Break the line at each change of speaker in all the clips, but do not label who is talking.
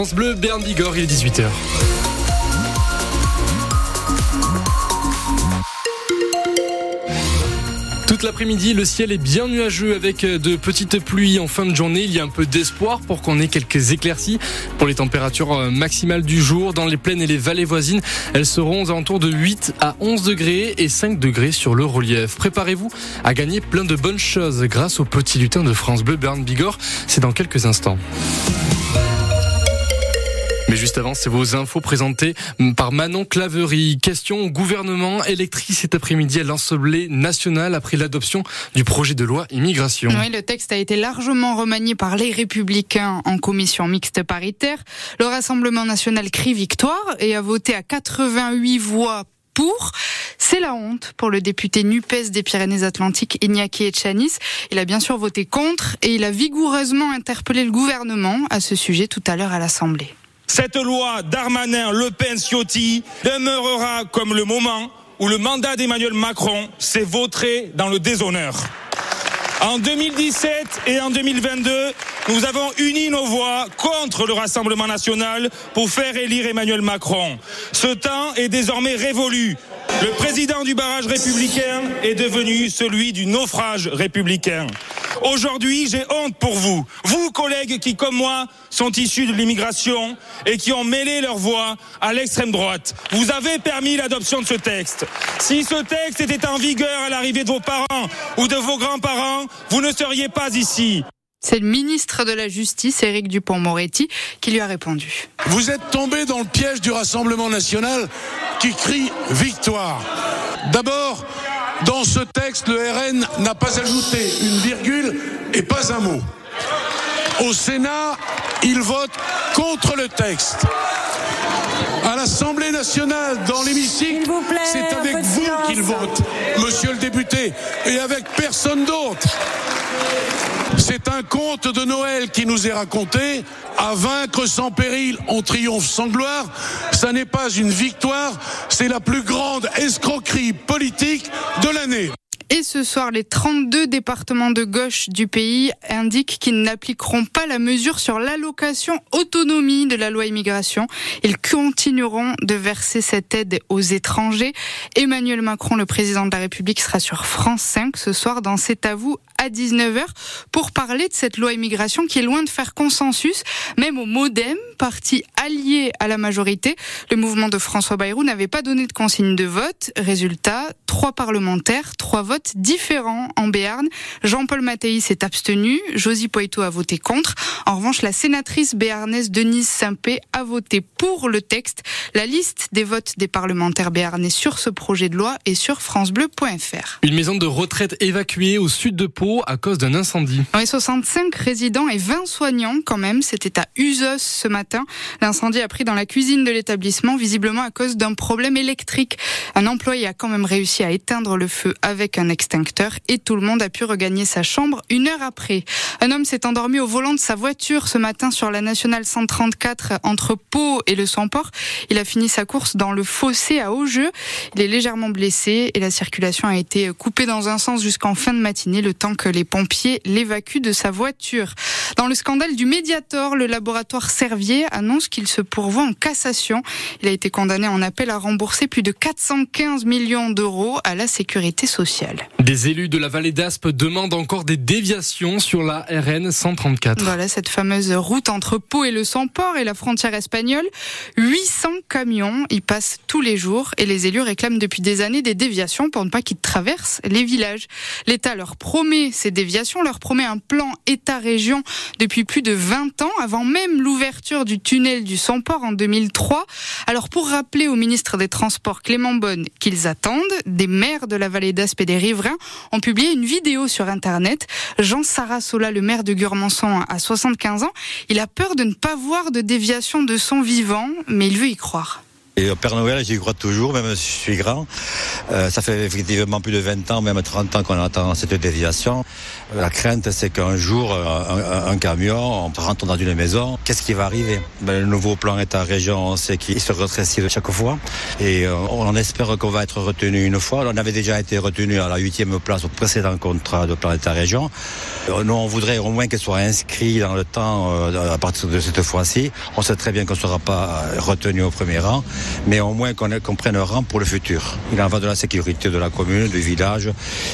France Bleu, Berne Bigorre, il est 18h. Toute l'après-midi, le ciel est bien nuageux avec de petites pluies en fin de journée. Il y a un peu d'espoir pour qu'on ait quelques éclaircies pour les températures euh, maximales du jour. Dans les plaines et les vallées voisines, elles seront aux alentours de 8 à 11 degrés et 5 degrés sur le relief. Préparez-vous à gagner plein de bonnes choses grâce au petit lutin de France Bleu, Bern Bigorre. C'est dans quelques instants. Mais juste avant, c'est vos infos présentées par Manon Claverie. Question au gouvernement électrique cet après-midi à l'Assemblée nationale après l'adoption du projet de loi immigration.
Oui, le texte a été largement remanié par les républicains en commission mixte paritaire. Le Rassemblement national crie victoire et a voté à 88 voix pour. C'est la honte pour le député NUPES des Pyrénées-Atlantiques, Iñaki Echanis. Il a bien sûr voté contre et il a vigoureusement interpellé le gouvernement à ce sujet tout à l'heure à l'Assemblée.
Cette loi Darmanin-Le Pen-Ciotti demeurera comme le moment où le mandat d'Emmanuel Macron s'est vautré dans le déshonneur. En 2017 et en 2022, nous avons uni nos voix contre le Rassemblement national pour faire élire Emmanuel Macron. Ce temps est désormais révolu. Le président du barrage républicain est devenu celui du naufrage républicain. Aujourd'hui, j'ai honte pour vous. Vous, collègues qui, comme moi, sont issus de l'immigration et qui ont mêlé leur voix à l'extrême droite. Vous avez permis l'adoption de ce texte. Si ce texte était en vigueur à l'arrivée de vos parents ou de vos grands-parents, vous ne seriez pas ici.
C'est le ministre de la Justice, Éric Dupont-Moretti, qui lui a répondu.
Vous êtes tombé dans le piège du Rassemblement national qui crie victoire. D'abord, dans ce texte, le RN n'a pas ajouté une virgule et pas un mot. Au Sénat, il vote contre le texte. À l'Assemblée nationale, dans l'hémicycle, c'est avec vous qu'il vote, monsieur le député, et avec personne d'autre. C'est un conte de Noël qui nous est raconté. À vaincre sans péril, on triomphe sans gloire. Ça n'est pas une victoire, c'est la plus grande escroquerie politique de l'année.
Et ce soir, les 32 départements de gauche du pays indiquent qu'ils n'appliqueront pas la mesure sur l'allocation autonomie de la loi immigration. Ils continueront de verser cette aide aux étrangers. Emmanuel Macron, le président de la République, sera sur France 5 ce soir dans C'est à vous à 19h pour parler de cette loi immigration qui est loin de faire consensus, même au Modem, parti allié à la majorité. Le mouvement de François Bayrou n'avait pas donné de consigne de vote. Résultat, trois parlementaires, trois votes différents en Béarn. Jean-Paul Mattei s'est abstenu, Josie Poitou a voté contre. En revanche, la sénatrice béarnaise Denise Saint-Pé a voté pour le texte. La liste des votes des parlementaires béarnais sur ce projet de loi est sur francebleu.fr.
Une maison de retraite évacuée au sud de Pau à cause d'un incendie.
Oui, 65 résidents et 20 soignants quand même. C'était à Usos ce matin. L'incendie a pris dans la cuisine de l'établissement, visiblement à cause d'un problème électrique. Un employé a quand même réussi à éteindre le feu avec un extincteur et tout le monde a pu regagner sa chambre une heure après. Un homme s'est endormi au volant de sa voiture ce matin sur la nationale 134 entre Pau et le Samport. Il a fini sa course dans le fossé à Haut-Jeu. Il est légèrement blessé et la circulation a été coupée dans un sens jusqu'en fin de matinée, le temps que les pompiers l'évacuent de sa voiture. Dans le scandale du Mediator, le laboratoire Servier annonce qu'il se pourvoit en cassation. Il a été condamné en appel à rembourser plus de 415 millions d'euros à la sécurité sociale.
Des élus de la vallée d'Aspe demandent encore des déviations sur la RN 134.
Voilà cette fameuse route entre Pau et le Samport et la frontière espagnole. 800 camions y passent tous les jours et les élus réclament depuis des années des déviations pour ne pas qu'ils traversent les villages. L'État leur promet ces déviations, leur promet un plan État-région depuis plus de 20 ans, avant même l'ouverture du tunnel du Samport en 2003. Alors pour rappeler au ministre des Transports Clément Bonne qu'ils attendent, des maires de la vallée d'Aspe et des riverains ont publié une vidéo sur Internet. Jean Sarasola, le maire de Gurmançon, a 75 ans. Il a peur de ne pas voir de déviation de son vivant, mais il veut y croire.
Et au Père Noël, j'y crois toujours, même si je suis grand. Euh, ça fait effectivement plus de 20 ans, même 30 ans qu'on attend cette déviation. La crainte, c'est qu'un jour, un, un, camion, on rentre dans une maison. Qu'est-ce qui va arriver? Ben, Le nouveau plan État-région, on sait qu'il se rétrécit chaque fois. Et euh, on espère qu'on va être retenu une fois. On avait déjà été retenu à la huitième place au précédent contrat de plan État-région. Euh, nous, on voudrait au moins qu'elle soit inscrite dans le temps euh, à partir de cette fois-ci. On sait très bien qu'on ne sera pas retenu au premier rang, mais au moins qu'on qu prenne un rang pour le futur. Il en va de la sécurité de la commune, du village.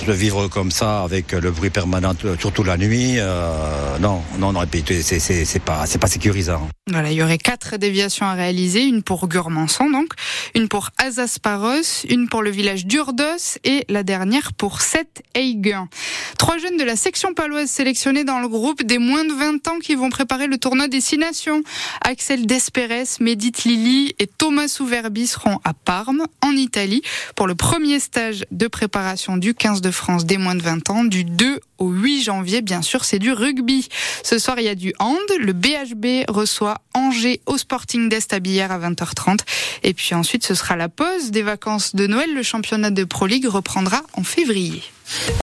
De vivre comme ça, avec le bruit permanent surtout la nuit. Euh, non, non, non, c'est pas, c'est pas sécurisant.
Voilà, il y aurait quatre déviations à réaliser, une pour Gurmançon donc, une pour Azasparos, une pour le village d'Urdos et la dernière pour Seth Eigen. Trois jeunes de la section paloise sélectionnés dans le groupe des moins de 20 ans qui vont préparer le tournoi des nations. Axel Desperes, Médite Lili et Thomas Souverbi seront à Parme, en Italie, pour le premier stage de préparation du 15 de France des moins de 20 ans du 2 au 8 janvier. Bien sûr, c'est du rugby. Ce soir, il y a du hand. Le BHB Angers au Sporting d'Est à Billard à 20h30. Et puis ensuite, ce sera la pause des vacances de Noël. Le championnat de Pro League reprendra en février.